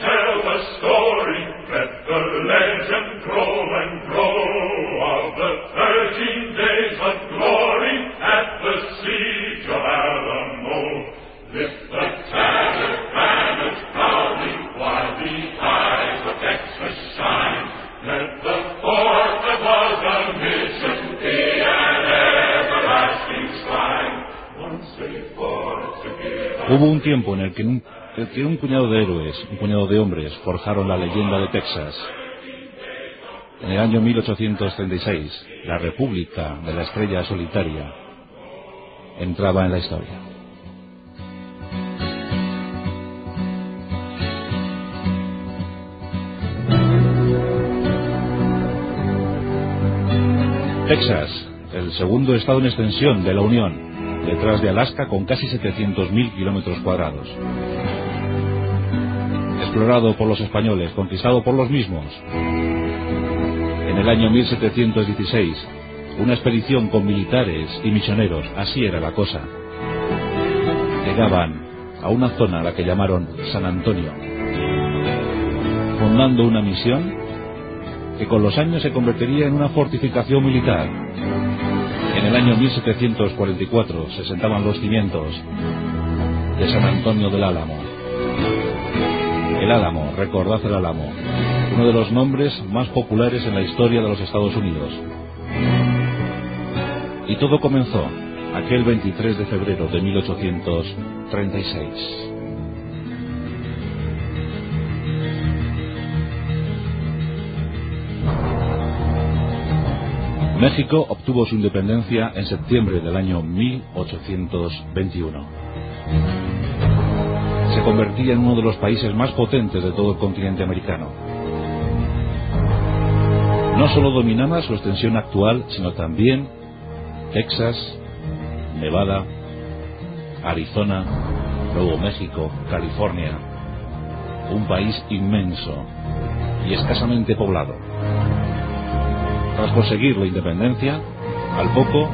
tell the story. Let the legend grow and grow of the thirteen days of glory at the siege of Alamo. Lift the tattered banners proudly while the eyes of Texas shine. Let the fort that was a mission be an everlasting shrine. Once fought to give Hubo un tiempo en el que un, el que un puñado de héroes, un puñado de hombres, forjaron la leyenda de Texas. En el año 1836, la República de la Estrella Solitaria entraba en la historia. Texas, el segundo estado en extensión de la Unión, detrás de Alaska con casi 700.000 kilómetros cuadrados. Explorado por los españoles, conquistado por los mismos. En el año 1716, una expedición con militares y misioneros, así era la cosa. Llegaban a una zona a la que llamaron San Antonio, fundando una misión que con los años se convertiría en una fortificación militar. En el año 1744 se sentaban los cimientos de San Antonio del Álamo. El Álamo, recordad el Álamo, uno de los nombres más populares en la historia de los Estados Unidos. Y todo comenzó aquel 23 de febrero de 1836. México obtuvo su independencia en septiembre del año 1821. Se convertía en uno de los países más potentes de todo el continente americano. No solo dominaba su extensión actual, sino también Texas, Nevada, Arizona, Nuevo México, California. Un país inmenso y escasamente poblado. Tras conseguir la independencia, al poco,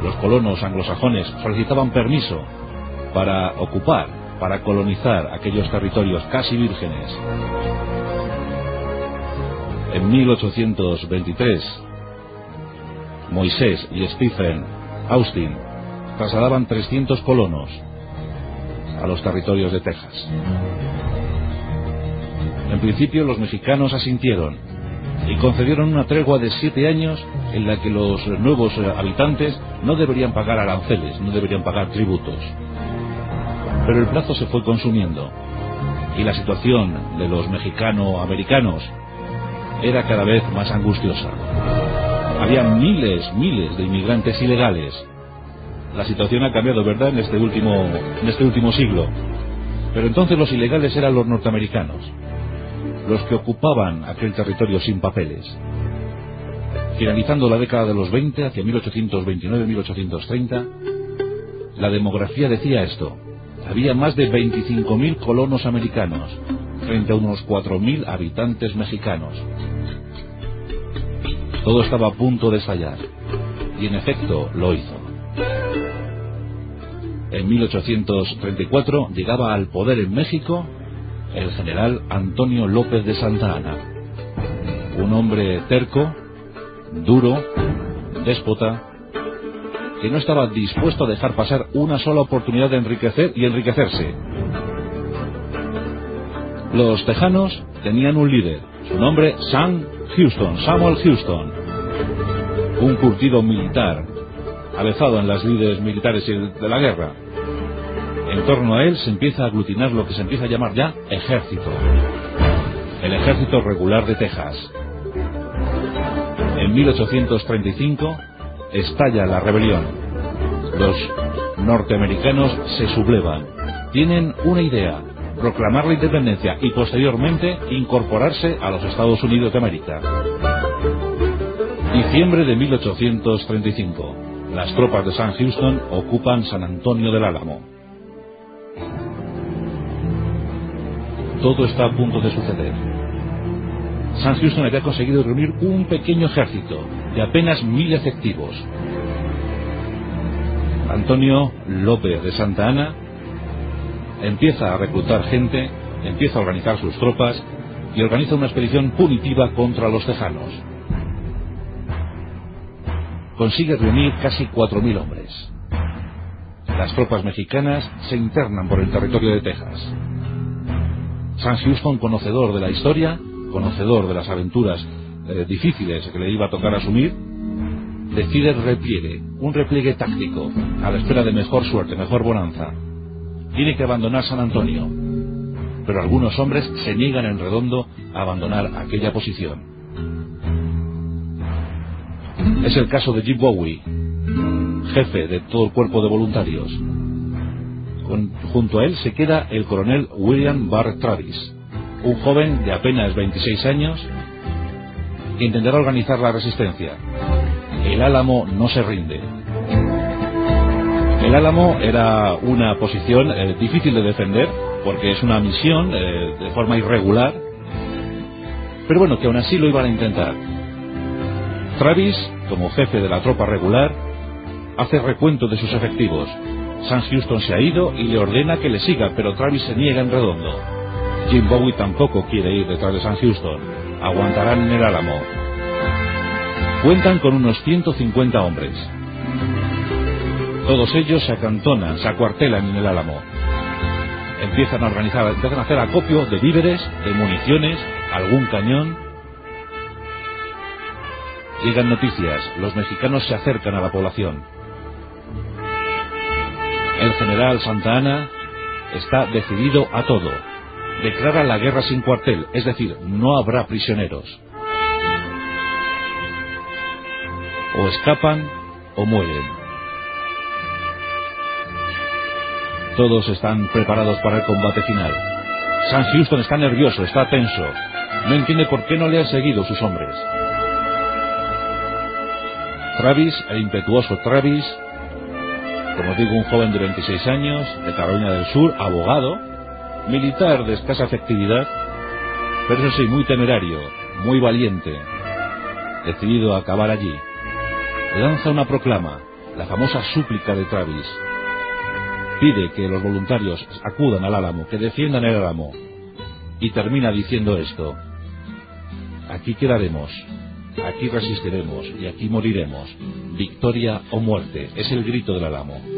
los colonos anglosajones solicitaban permiso para ocupar, para colonizar aquellos territorios casi vírgenes. En 1823, Moisés y Stephen Austin trasladaban 300 colonos a los territorios de Texas. En principio los mexicanos asintieron y concedieron una tregua de siete años en la que los nuevos habitantes no deberían pagar aranceles, no deberían pagar tributos. Pero el plazo se fue consumiendo y la situación de los mexicano-americanos era cada vez más angustiosa. Había miles, miles de inmigrantes ilegales. La situación ha cambiado, ¿verdad?, en este último, en este último siglo. Pero entonces los ilegales eran los norteamericanos los que ocupaban aquel territorio sin papeles. Finalizando la década de los 20, hacia 1829-1830, la demografía decía esto. Había más de 25.000 colonos americanos frente a unos 4.000 habitantes mexicanos. Todo estaba a punto de estallar. Y en efecto lo hizo. En 1834 llegaba al poder en México el general Antonio López de Santa Ana. Un hombre terco, duro, déspota, que no estaba dispuesto a dejar pasar una sola oportunidad de enriquecer y enriquecerse. Los tejanos tenían un líder, su nombre Sam Houston, Samuel Houston, un curtido militar, avezado en las líderes militares de la guerra. En torno a él se empieza a aglutinar lo que se empieza a llamar ya ejército. El ejército regular de Texas. En 1835 estalla la rebelión. Los norteamericanos se sublevan. Tienen una idea, proclamar la independencia y posteriormente incorporarse a los Estados Unidos de América. Diciembre de 1835. Las tropas de San Houston ocupan San Antonio del Álamo. todo está a punto de suceder. San Houston había conseguido reunir un pequeño ejército de apenas mil efectivos. Antonio López de Santa Ana empieza a reclutar gente empieza a organizar sus tropas y organiza una expedición punitiva contra los tejanos. Consigue reunir casi 4.000 hombres. Las tropas mexicanas se internan por el territorio de Texas. San Houston, conocedor de la historia, conocedor de las aventuras eh, difíciles que le iba a tocar asumir, decide repliegue, un repliegue táctico, a la espera de mejor suerte, mejor bonanza. Tiene que abandonar San Antonio, pero algunos hombres se niegan en redondo a abandonar aquella posición. Es el caso de Jim Bowie, jefe de todo el cuerpo de voluntarios. junto a él se queda el coronel William Barr Travis, un joven de apenas 26 años intentará organizar la resistencia. El Álamo no se rinde. El Álamo era una posición eh, difícil de defender porque es una misión eh, de forma irregular, pero bueno, que aún así lo iban a intentar. Travis, como jefe de la tropa regular, hace recuento de sus efectivos. San Houston se ha ido y le ordena que le siga, pero Travis se niega en redondo. Jim Bowie tampoco quiere ir detrás de San Houston. Aguantarán en el Álamo. Cuentan con unos 150 hombres. Todos ellos se acantonan, se acuartelan en el Álamo. Empiezan a organizar, empiezan a hacer acopio de víveres, de municiones, algún cañón. Llegan noticias, los mexicanos se acercan a la población. El general Santa Ana está decidido a todo declara la guerra sin cuartel, es decir, no habrá prisioneros. O escapan o mueren. Todos están preparados para el combate final. San Houston está nervioso, está tenso. No entiende por qué no le han seguido sus hombres. Travis, el impetuoso Travis, como digo, un joven de 26 años, de Carolina del Sur, abogado, militar de escasa efectividad, pero eso sí, muy temerario, muy valiente, decidido a acabar allí. Lanza una proclama, la famosa súplica de Travis. Pide que los voluntarios acudan al Álamo, que defiendan el Álamo. Y termina diciendo esto. Aquí quedaremos, aquí resistiremos y aquí moriremos. Victoria o muerte es el grito del Álamo.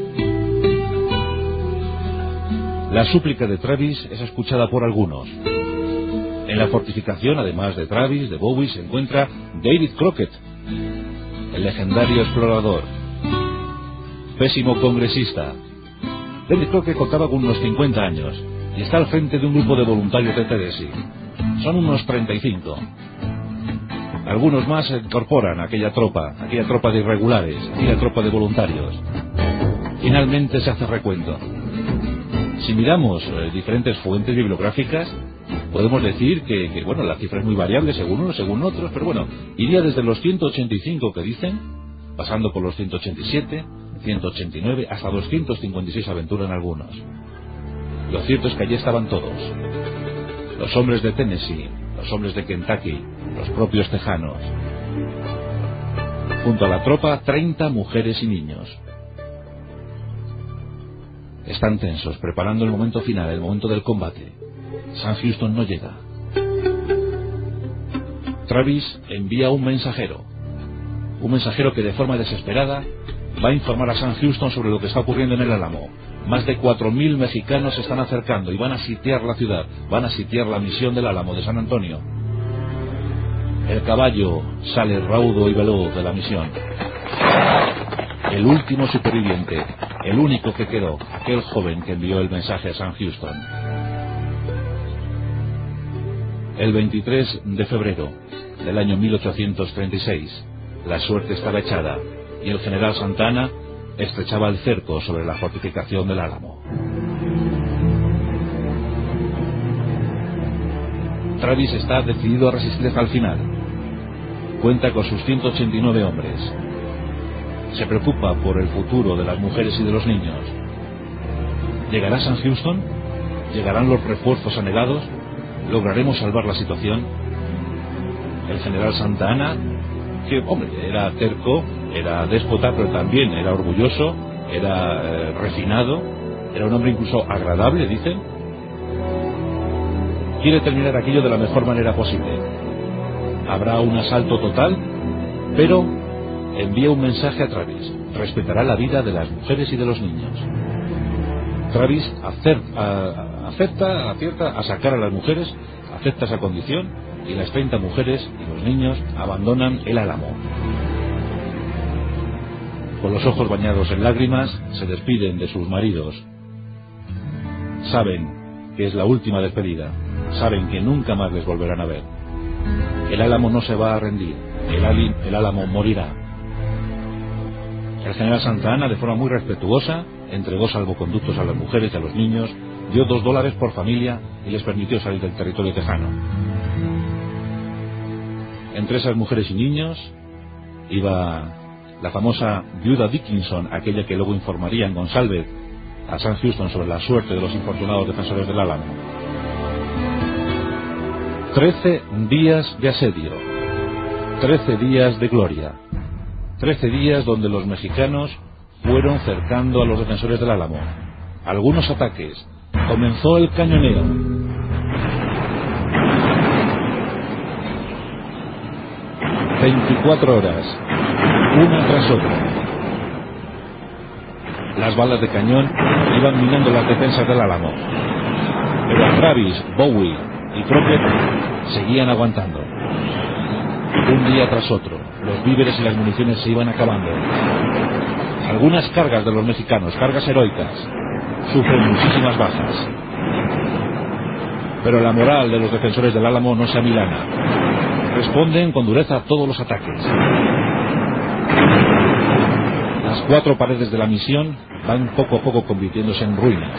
La súplica de Travis es escuchada por algunos. En la fortificación, además de Travis, de Bowie, se encuentra David Crockett, el legendario explorador, pésimo congresista. David Crockett contaba con unos 50 años y está al frente de un grupo de voluntarios de Tennessee. Son unos 35. Algunos más se incorporan a aquella tropa, aquella tropa de irregulares, aquella tropa de voluntarios. Finalmente se hace recuento. Si miramos eh, diferentes fuentes bibliográficas, podemos decir que, bueno, la cifra es muy variable según unos, según otros, pero bueno, iría desde los 185 que dicen, pasando por los 187, 189, hasta 256 aventuras en algunos. Lo cierto es que allí estaban todos. Los hombres de Tennessee, los hombres de Kentucky, los propios tejanos. Junto a la tropa, 30 mujeres y niños. Están tensos, preparando el momento final, el momento del combate. San Houston no llega. Travis envía un mensajero. Un mensajero que de forma desesperada va a informar a San Houston sobre lo que está ocurriendo en el Álamo. Más de 4.000 mexicanos se están acercando y van a sitiar la ciudad, van a sitiar la misión del Álamo de San Antonio. El caballo sale raudo y veloz de la misión. El último superviviente, el único que quedó, aquel joven que envió el mensaje a San Houston. El 23 de febrero del año 1836, la suerte estaba echada y el general Santana estrechaba el cerco sobre la fortificación del Álamo. Travis está decidido a resistir hasta el final. Cuenta con sus 189 hombres, se preocupa por el futuro de las mujeres y de los niños. ¿Llegará San Houston? ¿Llegarán los refuerzos anhelados? ¿Lograremos salvar la situación? El general Santa Ana, que, hombre, era terco, era déspota, pero también era orgulloso, era eh, refinado, era un hombre incluso agradable, dicen. quiere terminar aquello de la mejor manera posible. Habrá un asalto total, pero envía un mensaje a Travis. Respetará la vida de las mujeres y de los niños. Travis acepta, acepta, acierta a sacar a las mujeres, acepta esa condición y las 30 mujeres y los niños abandonan el álamo. Con los ojos bañados en lágrimas, se despiden de sus maridos. Saben que es la última despedida. Saben que nunca más les volverán a ver. El álamo no se va a rendir. El, el álamo morirá. El general Santa Ana, de forma muy respetuosa, entregó salvoconductos a las mujeres y a los niños, dio dos dólares por familia y les permitió salir del territorio tejano. Entre esas mujeres y niños iba la famosa viuda Dickinson, aquella que luego informaría en González a San Houston sobre la suerte de los infortunados defensores del Álamo. Trece días de asedio, trece días de gloria, trece días donde los mexicanos fueron cercando a los defensores del Álamo. Algunos ataques. Comenzó el cañoneo. Veinticuatro horas, una tras otra. Las balas de cañón iban minando las defensas del Álamo. Pero Travis, Bowie y Crockett seguían aguantando. Un día tras otro, los víveres y las municiones se iban acabando. Algunas cargas de los mexicanos, cargas heroicas, sufren muchísimas bajas. Pero la moral de los defensores del Álamo no se amilana. Responden con dureza a todos los ataques. Las cuatro paredes de la misión van poco a poco convirtiéndose en ruinas.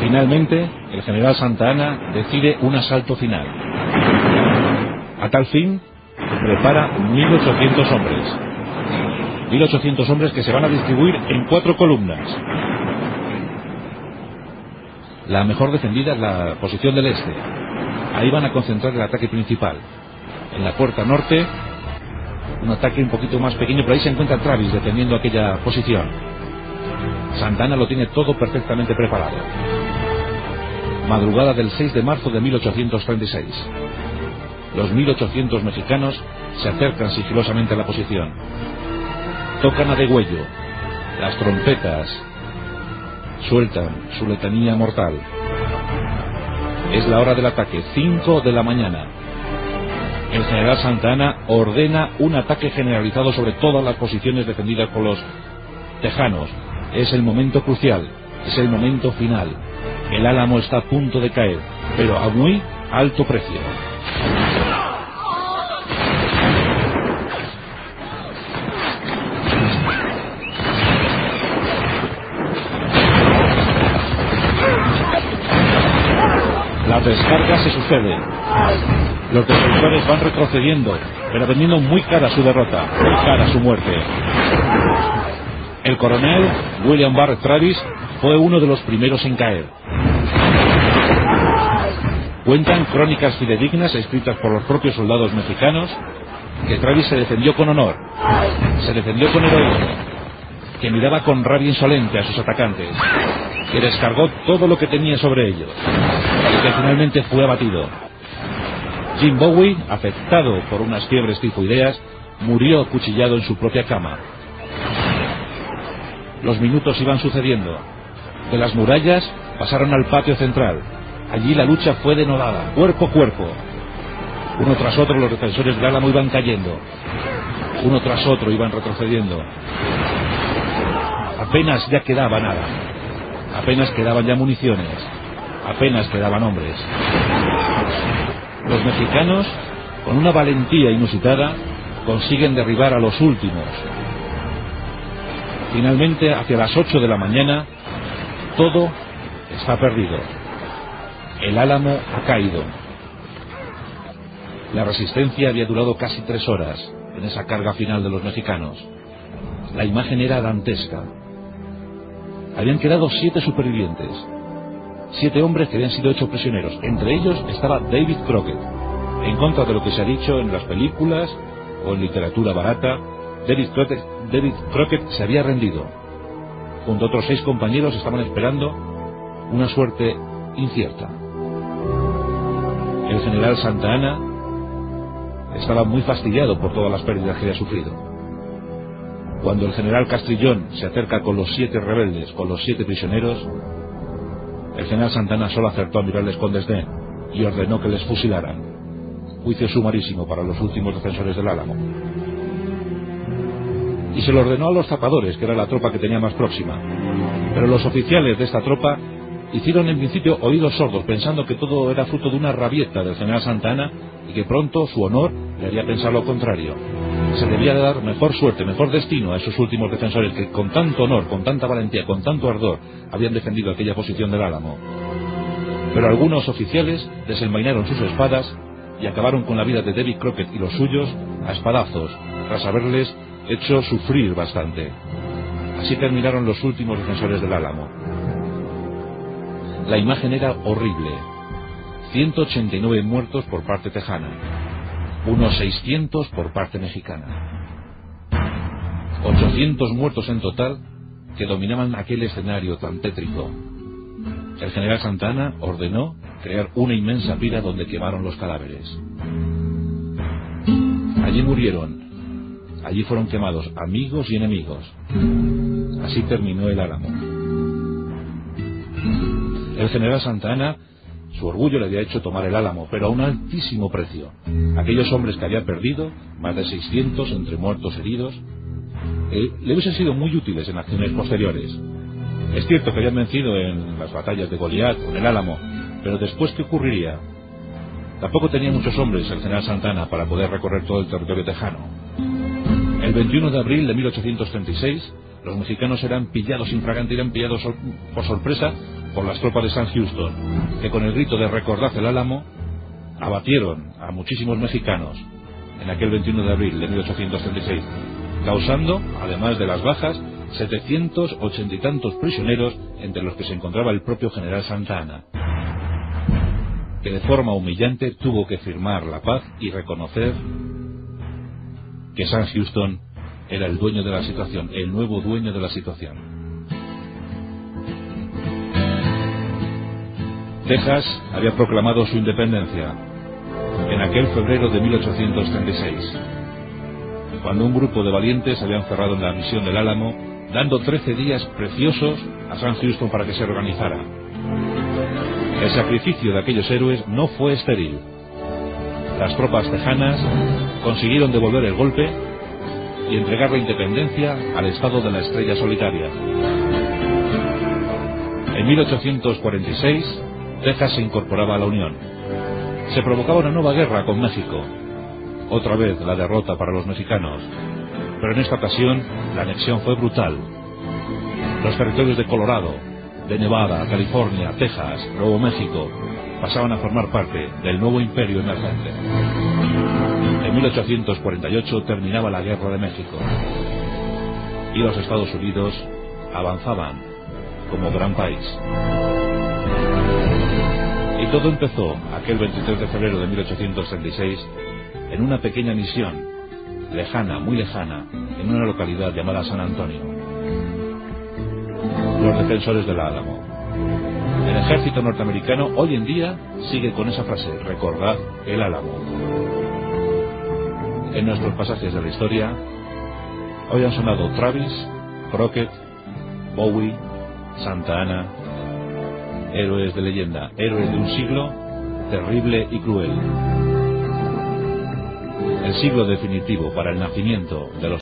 Finalmente, el general Santa Ana decide un asalto final. A tal fin, prepara 1.800 hombres. 1.800 hombres que se van a distribuir en cuatro columnas. La mejor defendida es la posición del este. Ahí van a concentrar el ataque principal. En la puerta norte, un ataque un poquito más pequeño, pero ahí se encuentra Travis defendiendo aquella posición. Santana lo tiene todo perfectamente preparado. Madrugada del 6 de marzo de 1836. Los 1800 mexicanos se acercan sigilosamente a la posición. Tocan a degüello. Las trompetas sueltan su letanía mortal. Es la hora del ataque, 5 de la mañana. El general Santana ordena un ataque generalizado sobre todas las posiciones defendidas por los tejanos. Es el momento crucial, es el momento final. El álamo está a punto de caer, pero a muy alto precio. Las descargas se suceden. Los defensores van retrocediendo, pero vendiendo muy cara su derrota, muy cara su muerte. El coronel William Barrett Travis fue uno de los primeros en caer. Cuentan crónicas fidedignas escritas por los propios soldados mexicanos que Travis se defendió con honor, se defendió con heroísmo, que miraba con rabia insolente a sus atacantes, que descargó todo lo que tenía sobre ellos y que finalmente fue abatido. Jim Bowie, afectado por unas fiebres tifoideas, murió cuchillado en su propia cama. Los minutos iban sucediendo. De las murallas pasaron al patio central. Allí la lucha fue denodada, cuerpo a cuerpo. Uno tras otro los defensores del Álamo iban cayendo. Uno tras otro iban retrocediendo. Apenas ya quedaba nada. Apenas quedaban ya municiones. Apenas quedaban hombres. Los mexicanos, con una valentía inusitada, consiguen derribar a los últimos. Finalmente, hacia las 8 de la mañana, todo está perdido. El álamo ha caído. La resistencia había durado casi tres horas en esa carga final de los mexicanos. La imagen era dantesca. Habían quedado siete supervivientes, siete hombres que habían sido hechos prisioneros. Entre ellos estaba David Crockett. En contra de lo que se ha dicho en las películas o en literatura barata, David Crockett, David Crockett se había rendido. Junto a otros seis compañeros estaban esperando una suerte incierta. general Santa Ana estaba muy fastidiado por todas las pérdidas que había sufrido. Cuando el general Castrillón se acerca con los siete rebeldes, con los siete prisioneros, el general Santana solo acertó a mirarles con desdén y ordenó que les fusilaran. Juicio sumarísimo para los últimos defensores del Álamo. Y se lo ordenó a los zapadores, que era la tropa que tenía más próxima. Pero los oficiales de esta tropa hicieron en principio oídos sordos, pensando que todo era fruto de una rabieta del general Santana y que pronto su honor le haría pensar lo contrario. Se debía de dar mejor suerte, mejor destino a esos últimos defensores que con tanto honor, con tanta valentía, con tanto ardor habían defendido aquella posición del Álamo. Pero algunos oficiales desenvainaron sus espadas y acabaron con la vida de David Crockett y los suyos a espadazos, tras haberles hecho sufrir bastante. Así terminaron los últimos defensores del Álamo. La imagen era horrible. 189 muertos por parte tejana, unos 600 por parte mexicana. 800 muertos en total que dominaban aquel escenario tan tétrico. El general Santana ordenó crear una inmensa pira donde quemaron los cadáveres. Allí murieron, allí fueron quemados amigos y enemigos. Así terminó el Álamo. El general Santana, su orgullo le había hecho tomar el Álamo, pero a un altísimo precio. Aquellos hombres que había perdido, más de 600 entre muertos heridos, eh, le hubiesen sido muy útiles en acciones posteriores. Es cierto que habían vencido en las batallas de Goliat o en el Álamo, pero después, ¿qué ocurriría? Tampoco tenía muchos hombres el general Santana para poder recorrer todo el territorio tejano. El 21 de abril de 1836, los mexicanos eran pillados infragante, eran pillados por sorpresa por las tropas de San Houston, que con el grito de recordad el Álamo, abatieron a muchísimos mexicanos en aquel 21 de abril de 1836, causando, además de las bajas, 780 y tantos prisioneros, entre los que se encontraba el propio general Santa Ana, que de forma humillante tuvo que firmar la paz y reconocer que San Houston era el dueño de la situación, el nuevo dueño de la situación. Texas había proclamado su independencia en aquel febrero de 1836, cuando un grupo de valientes habían cerrado en la misión del Álamo, dando 13 días preciosos a San Houston para que se organizara. El sacrificio de aquellos héroes no fue estéril. Las tropas tejanas consiguieron devolver el golpe y entregar la independencia al estado de la estrella solitaria. En 1846, Texas se incorporaba a la Unión. Se provocaba una nueva guerra con México. Otra vez la derrota para los mexicanos. Pero en esta ocasión la anexión fue brutal. Los territorios de Colorado, de Nevada, California, Texas, Nuevo México pasaban a formar parte del nuevo imperio emergente. En 1848 terminaba la Guerra de México y los Estados Unidos avanzaban como gran país. Todo empezó aquel 23 de febrero de 1836 en una pequeña misión, lejana, muy lejana, en una localidad llamada San Antonio. Los defensores del Álamo. El ejército norteamericano hoy en día sigue con esa frase, recordad el Álamo. En nuestros pasajes de la historia, hoy han sonado Travis, Crockett, Bowie, Santa Ana, héroes de leyenda, héroes de un siglo terrible y cruel. El siglo definitivo para el nacimiento de los